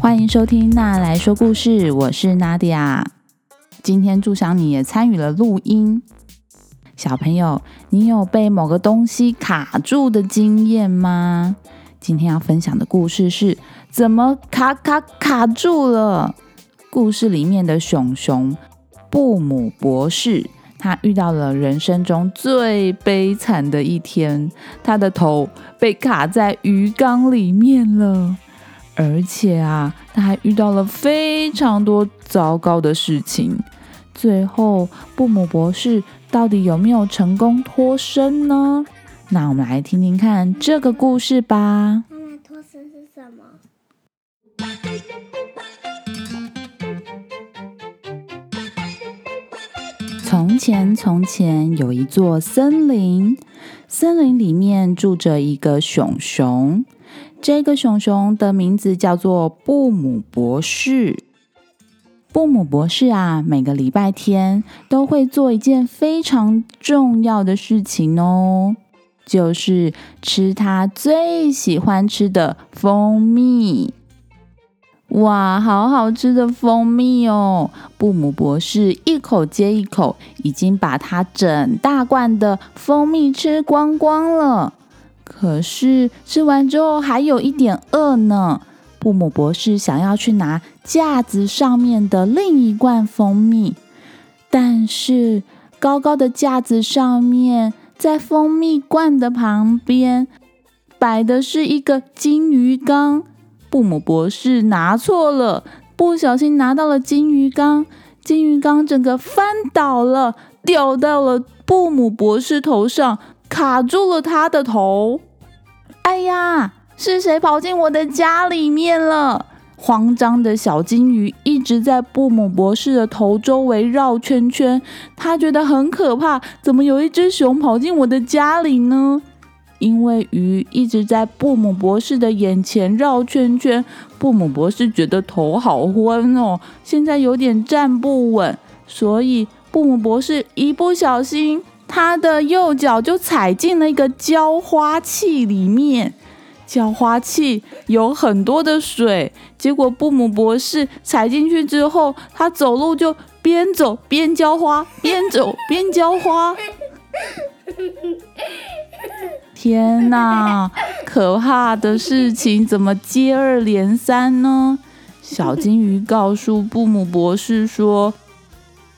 欢迎收听娜来说故事，我是娜迪亚。今天祝祥你也参与了录音。小朋友，你有被某个东西卡住的经验吗？今天要分享的故事是怎么卡卡卡住了。故事里面的熊熊布姆博士，他遇到了人生中最悲惨的一天，他的头被卡在鱼缸里面了，而且啊，他还遇到了非常多糟糕的事情。最后，布姆博士到底有没有成功脱身呢？那我们来听听看这个故事吧。妈妈，脱身是什么？从前，从前有一座森林，森林里面住着一个熊熊。这个熊熊的名字叫做布姆博士。布姆博士啊，每个礼拜天都会做一件非常重要的事情哦，就是吃他最喜欢吃的蜂蜜。哇，好好吃的蜂蜜哦！布姆博士一口接一口，已经把他整大罐的蜂蜜吃光光了。可是吃完之后还有一点饿呢。布姆博士想要去拿架子上面的另一罐蜂蜜，但是高高的架子上面，在蜂蜜罐的旁边摆的是一个金鱼缸。布姆博士拿错了，不小心拿到了金鱼缸，金鱼缸整个翻倒了，掉到了布姆博士头上，卡住了他的头。哎呀！是谁跑进我的家里面了？慌张的小金鱼一直在布姆博士的头周围绕圈圈，他觉得很可怕。怎么有一只熊跑进我的家里呢？因为鱼一直在布姆博士的眼前绕圈圈，布姆博士觉得头好昏哦，现在有点站不稳，所以布姆博士一不小心，他的右脚就踩进了一个浇花器里面。浇花器有很多的水，结果布姆博士踩进去之后，他走路就边走边浇花，边走边浇花。天哪，可怕的事情怎么接二连三呢？小金鱼告诉布姆博士说：“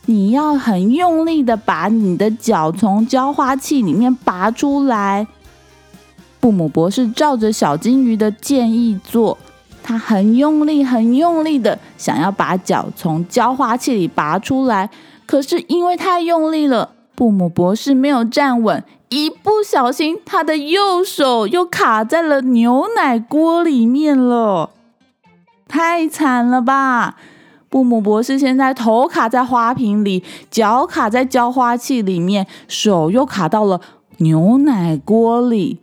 你要很用力的把你的脚从浇花器里面拔出来。”布姆博士照着小金鱼的建议做，他很用力、很用力的想要把脚从浇花器里拔出来，可是因为太用力了，布姆博士没有站稳，一不小心，他的右手又卡在了牛奶锅里面了，太惨了吧！布姆博士现在头卡在花瓶里，脚卡在浇花器里面，手又卡到了牛奶锅里。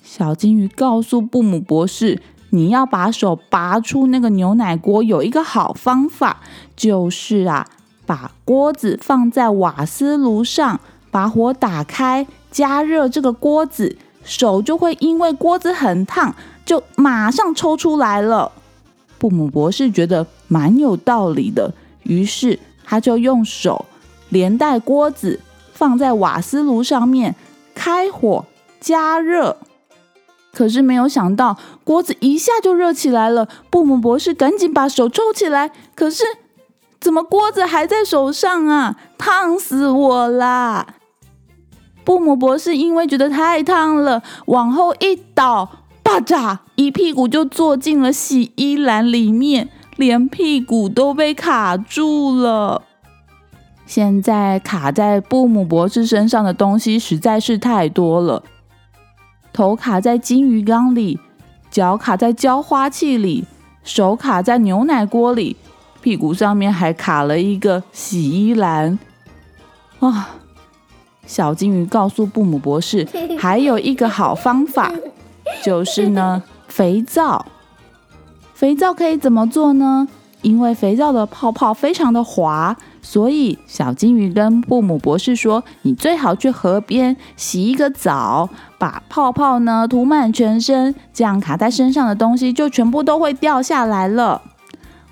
小金鱼告诉布姆博士：“你要把手拔出那个牛奶锅，有一个好方法，就是啊，把锅子放在瓦斯炉上，把火打开，加热这个锅子，手就会因为锅子很烫，就马上抽出来了。”布姆博士觉得蛮有道理的，于是他就用手连带锅子放在瓦斯炉上面，开火加热。可是没有想到，锅子一下就热起来了。布姆博士赶紧把手抽起来，可是怎么锅子还在手上啊？烫死我啦！布姆博士因为觉得太烫了，往后一倒，巴扎，一屁股就坐进了洗衣篮里面，连屁股都被卡住了。现在卡在布姆博士身上的东西实在是太多了。头卡在金鱼缸里，脚卡在浇花器里，手卡在牛奶锅里，屁股上面还卡了一个洗衣篮。啊！小金鱼告诉布姆博士，还有一个好方法，就是呢，肥皂。肥皂可以怎么做呢？因为肥皂的泡泡非常的滑，所以小金鱼跟布姆博士说：“你最好去河边洗一个澡，把泡泡呢涂满全身，这样卡在身上的东西就全部都会掉下来了。”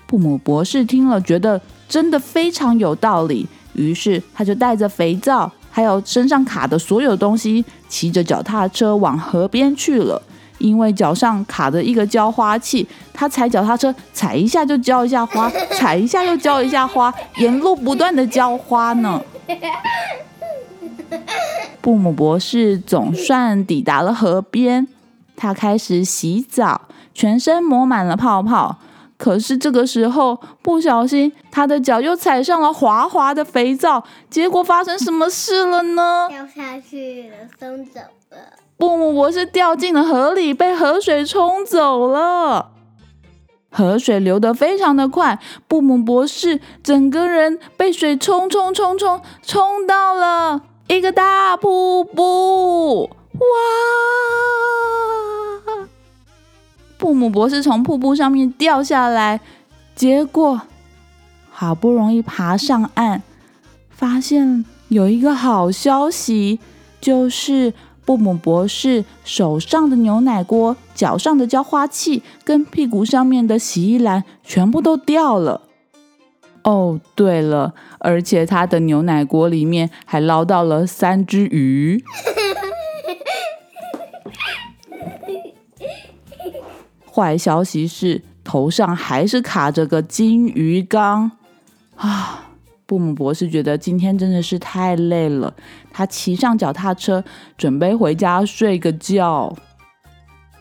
布姆博士听了，觉得真的非常有道理，于是他就带着肥皂，还有身上卡的所有东西，骑着脚踏车往河边去了。因为脚上卡着一个浇花器，他踩脚踏车踩一下就浇一下花，踩一下又浇一下花，沿路不断的浇花呢。布姆博士总算抵达了河边，他开始洗澡，全身抹满了泡泡。可是这个时候不小心，他的脚又踩上了滑滑的肥皂，结果发生什么事了呢？掉下去了，松走了。布姆博士掉进了河里，被河水冲走了。河水流得非常的快，布姆博士整个人被水冲冲冲冲冲到了一个大瀑布。哇！布姆博士从瀑布上面掉下来，结果好不容易爬上岸，发现有一个好消息，就是。布姆博士手上的牛奶锅、脚上的浇花器跟屁股上面的洗衣篮全部都掉了。哦，对了，而且他的牛奶锅里面还捞到了三只鱼。坏消息是，头上还是卡着个金鱼缸啊！布姆博士觉得今天真的是太累了，他骑上脚踏车准备回家睡个觉。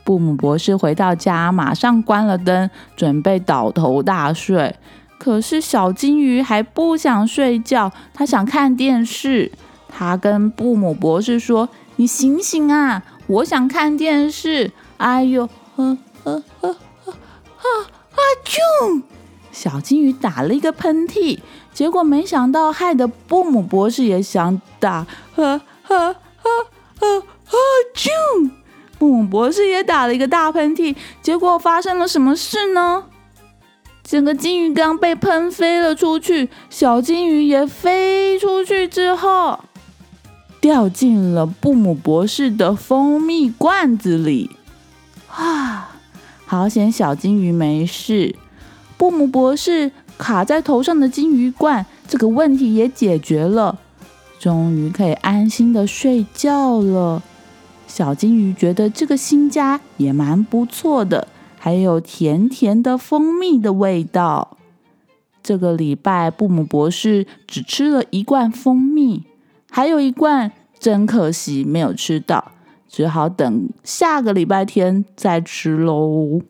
布姆博士回到家，马上关了灯，准备倒头大睡。可是小金鱼还不想睡觉，他想看电视。他跟布姆博士说：“你醒醒啊，我想看电视。”哎呦，呵呵呵呵，啊啊！啾！小金鱼打了一个喷嚏。结果没想到，害得布姆博士也想打，呵呵呵呵呵啾！布姆博士也打了一个大喷嚏。结果发生了什么事呢？整个金鱼缸被喷飞了出去，小金鱼也飞出去之后，掉进了布姆博士的蜂蜜罐子里。啊，好险，小金鱼没事。布姆博士。卡在头上的金鱼罐，这个问题也解决了，终于可以安心的睡觉了。小金鱼觉得这个新家也蛮不错的，还有甜甜的蜂蜜的味道。这个礼拜，布姆博士只吃了一罐蜂蜜，还有一罐真可惜没有吃到，只好等下个礼拜天再吃喽。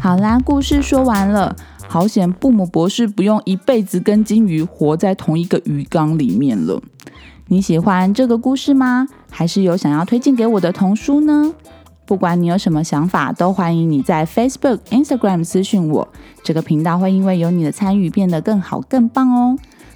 好啦，故事说完了。好险，布姆博士不用一辈子跟金鱼活在同一个鱼缸里面了。你喜欢这个故事吗？还是有想要推荐给我的童书呢？不管你有什么想法，都欢迎你在 Facebook、Instagram 私讯我。这个频道会因为有你的参与变得更好、更棒哦。